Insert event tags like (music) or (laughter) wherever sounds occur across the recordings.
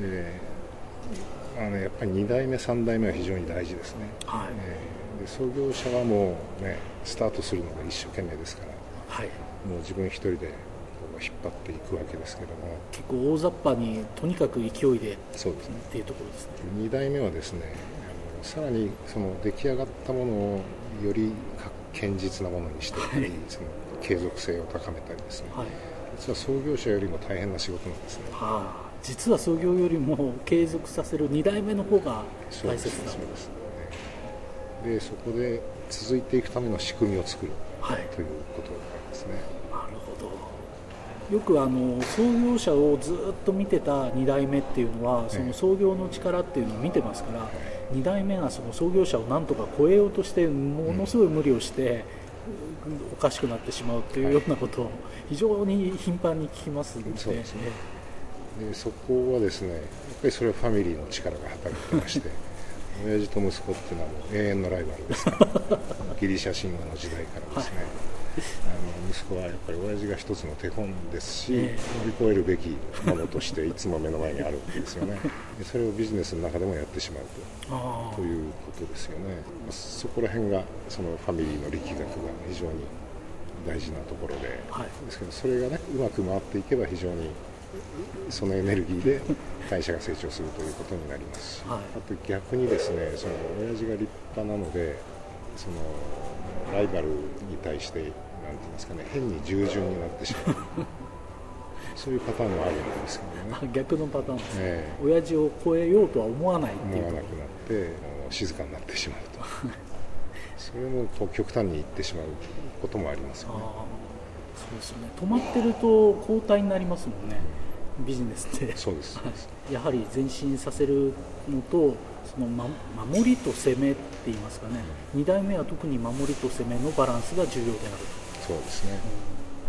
えーまあね、やっぱり2代目3代目は非常に大事ですね、はい。えーで創業者はもうねスタートするのが一生懸命ですからはい。もう自分一人で引っ張っていくわけですけども。結構大雑把にとにかく勢いでっそうですね。ていうところですね。2代目はですねあのさらにその出来上がったものをより堅実なものにしていったり、はい。その継続性を高めたりですね、はい。実は創業者よりも大変な仕事なんですね。はあ実は創業よりも継続させる2代目の方が大切だそうですね。でそこで続いていくための仕組みを作るはい。ということなんですね。なるほど。よくあの創業者をずっと見てた2代目っていうのはその創業の力っていうのを見てますから2代目がその創業者をなんとか超えようとしてものすごい無理をしておかしくなってしまうっていうようなことを非常に頻繁に聞きますので。そうでそこはですねやっぱりそれはファミリーの力が働いてまして (laughs) 親父と息子っていうのはもう永遠のライバルですから (laughs) ギリシャ神話の時代からですね、あの息子はやっぱり親父が一つの手本ですし、え乗り越えるべきものとしていつも目の前にあるわけですよね。でそれをビジネスの中でもやってしまうあとということですよね。まあそこら辺がそのファミリーの力学が非常に大事なところで、はい。ですけどそれがねうまく回っていけば非常にそのエネルギーで会社が成長するということになりますし、はい。あと逆にですねその親父が立派なのでそのライバルに対してなんて言いますかね変に従順になってしまう。(laughs) そういうパターンもあるんですけどね。あ逆のパターンです、ええ。親父を超えようとは思わないっていう思わなくなって静かになってしまうと。(laughs) それも極端にいってしまうこともありますよねそうですよね。止まってると交代になりますもんね。ビジネスって。そうです。(laughs) やはり前進させるのとその、ま、守りと攻めって言いますかね。2代目は特に守りと攻めのバランスが重要であるそうですね、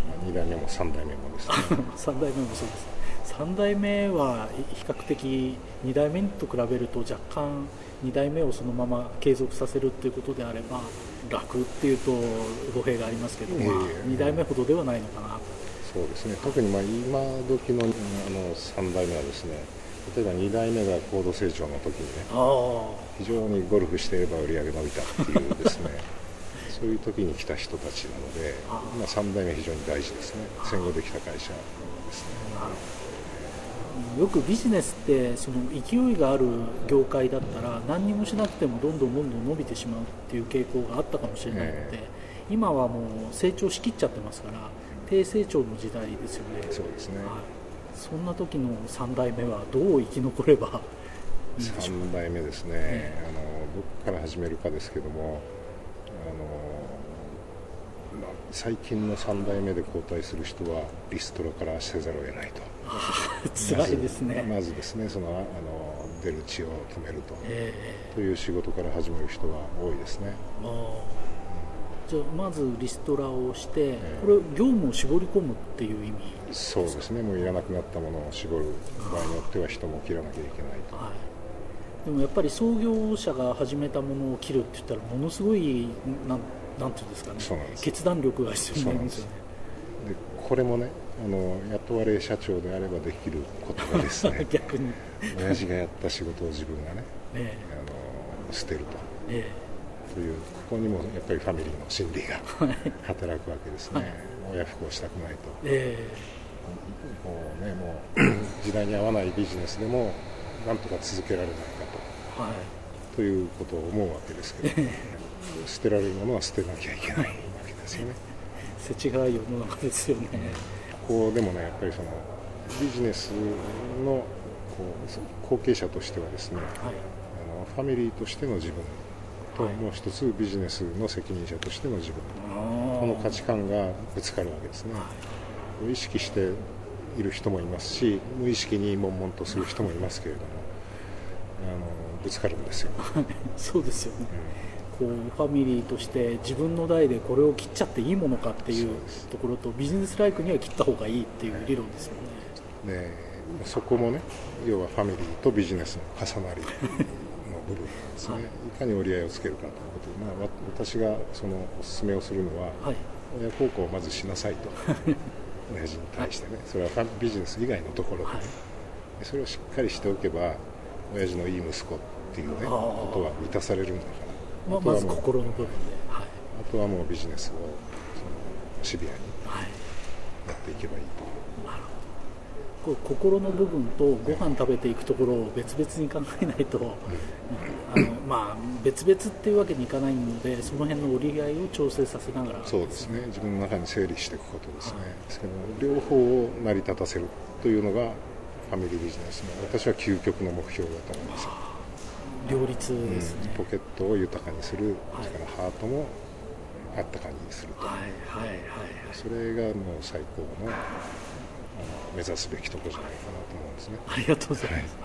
まあ、2代目も3代目もですね。(laughs) と3代目もそうです3代目は比較的2代目と比べると若干2代目をそのまま継続させるっていうことであれば楽っていうと語弊がありますけど、まあ、いえ。いえ2代目ほどではないのかな。そうですね。特にまあ今時のあの3代目はですね例えば2代目が高度成長の時にねあ非常にゴルフしていれば売り上げ伸びたっていうですねそういう時に来た人たちなので、あまあ、3代目非常に大事ですね。戦後できた会社ですね。よくビジネスってその勢いがある業界だったら何にもしなくてもどんどんどんどん伸びてしまうっていう傾向があったかもしれないので、え。今はもう成長しきっちゃってますから低成長の時代ですよね。そうですね。はい、そんな時の3代目はどう生き残ればいいんでしょう3代目ですね、えあのどこから始めるかですけどもあの、まあ最近の3代目で交代する人はリストラからせざるを得ないと。辛いですね、まずですねそのあの出る血を止めると、えという仕事から始める人が多いですね。じゃあまずリストラをして、え。これ業務を絞り込むっていう意味？そうですね。もういらなくなったものを絞る場合によっては人も切らなきゃいけないと。はい、でもやっぱり創業者が始めたものを切るって言ったらものすごいなんなんていうんですかね決断力が必要になりますよね。でこれもねあの雇われ社長であればできることがですね。(laughs) 逆に。ね親父がやった仕事を自分がね (laughs) えあの捨てると。えというここにもやっぱりファミリーの心理がえ (laughs) え働くわけですね、親不孝したくないと。え。もうねもう (clears throat) 時代に合わないビジネスでもなんとか続けられないかえはい。とということを思うわけですけど、(laughs) 捨てられるものは捨てなきゃいけないわけですよね。世知辛い世の中ですよね、ここでもねやっぱりそのビジネスのこう後継者としてはですねはい。あのファミリーとしての自分と、はい。もう一つビジネスの責任者としての自分。ここの価値観がぶつかるわけですね、はい。意識している人もいますし無意識に悶々とする人もいますけれどもあのぶつかるんですよ、(laughs) そうですよね。うこうファミリーとして自分の代でこれを切っちゃっていいものかっていうところとビジネスライクには切った方がいいっていう理論ですよね、んでそこもね要はファミリーとビジネスの重なりの部分ですね、はい。い、かに折り合いをつけるかということで、まあ、わ私がそのお勧めをするのは、はい。親孝行をまずしなさいと (laughs) 親父に対してね。それはファビジネス以外のところでね、はい。それをしっかりしておけば親父のいい息子っていうねことは満たされるんだから。ままずあとはもう心の部分で。はい、あとはもうビジネスをそのシビアにはい、やっていけばいいと。なるほどこう心の部分とご飯食べていくところを別々に考えないと、あのまあ、別々っていうわけにいかないのでその辺の折り合いを調整させながら。そうですね。自分の中に整理していくことですね、ですけど両方を成り立たせるというのがファミリービジネスの私は究極の目標だと思います、両立ですね、ポケットを豊かにする、はい。それからハートもあったかにすると、はいはいはいはい。それがもう最高の目指すべきところじゃないかなと思うんですね。ありがとうございます、